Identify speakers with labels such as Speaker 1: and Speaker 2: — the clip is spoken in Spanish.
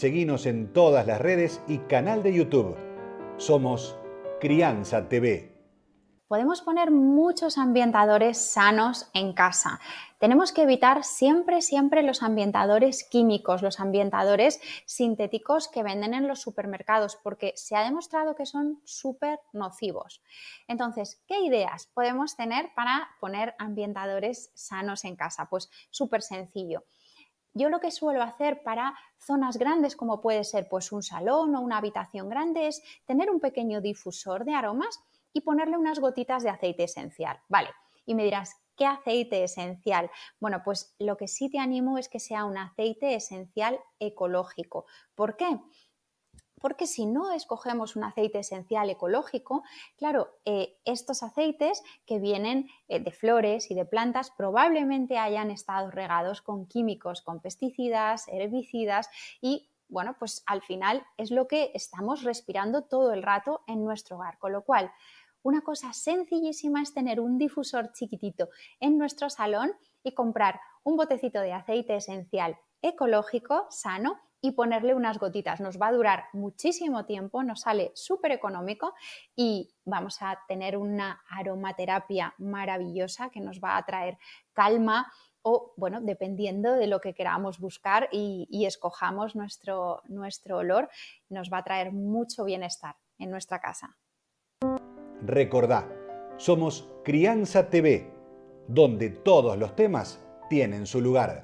Speaker 1: Seguinos en todas las redes y canal de YouTube. Somos Crianza TV.
Speaker 2: Podemos poner muchos ambientadores sanos en casa. Tenemos que evitar siempre, siempre los ambientadores químicos, los ambientadores sintéticos que venden en los supermercados, porque se ha demostrado que son súper nocivos. Entonces, ¿qué ideas podemos tener para poner ambientadores sanos en casa? Pues súper sencillo. Yo lo que suelo hacer para zonas grandes, como puede ser pues un salón o una habitación grande, es tener un pequeño difusor de aromas y ponerle unas gotitas de aceite esencial. Vale, y me dirás, ¿qué aceite esencial? Bueno, pues lo que sí te animo es que sea un aceite esencial ecológico. ¿Por qué? Porque si no escogemos un aceite esencial ecológico, claro, eh, estos aceites que vienen eh, de flores y de plantas probablemente hayan estado regados con químicos, con pesticidas, herbicidas y bueno, pues al final es lo que estamos respirando todo el rato en nuestro hogar. Con lo cual, una cosa sencillísima es tener un difusor chiquitito en nuestro salón y comprar un botecito de aceite esencial ecológico, sano, y ponerle unas gotitas. Nos va a durar muchísimo tiempo, nos sale súper económico y vamos a tener una aromaterapia maravillosa que nos va a traer calma o, bueno, dependiendo de lo que queramos buscar y, escojamos nuestro, nuestro olor, nos va a traer mucho bienestar en nuestra casa.
Speaker 1: Recordá, somos Crianza TV, donde todos los temas tienen su lugar.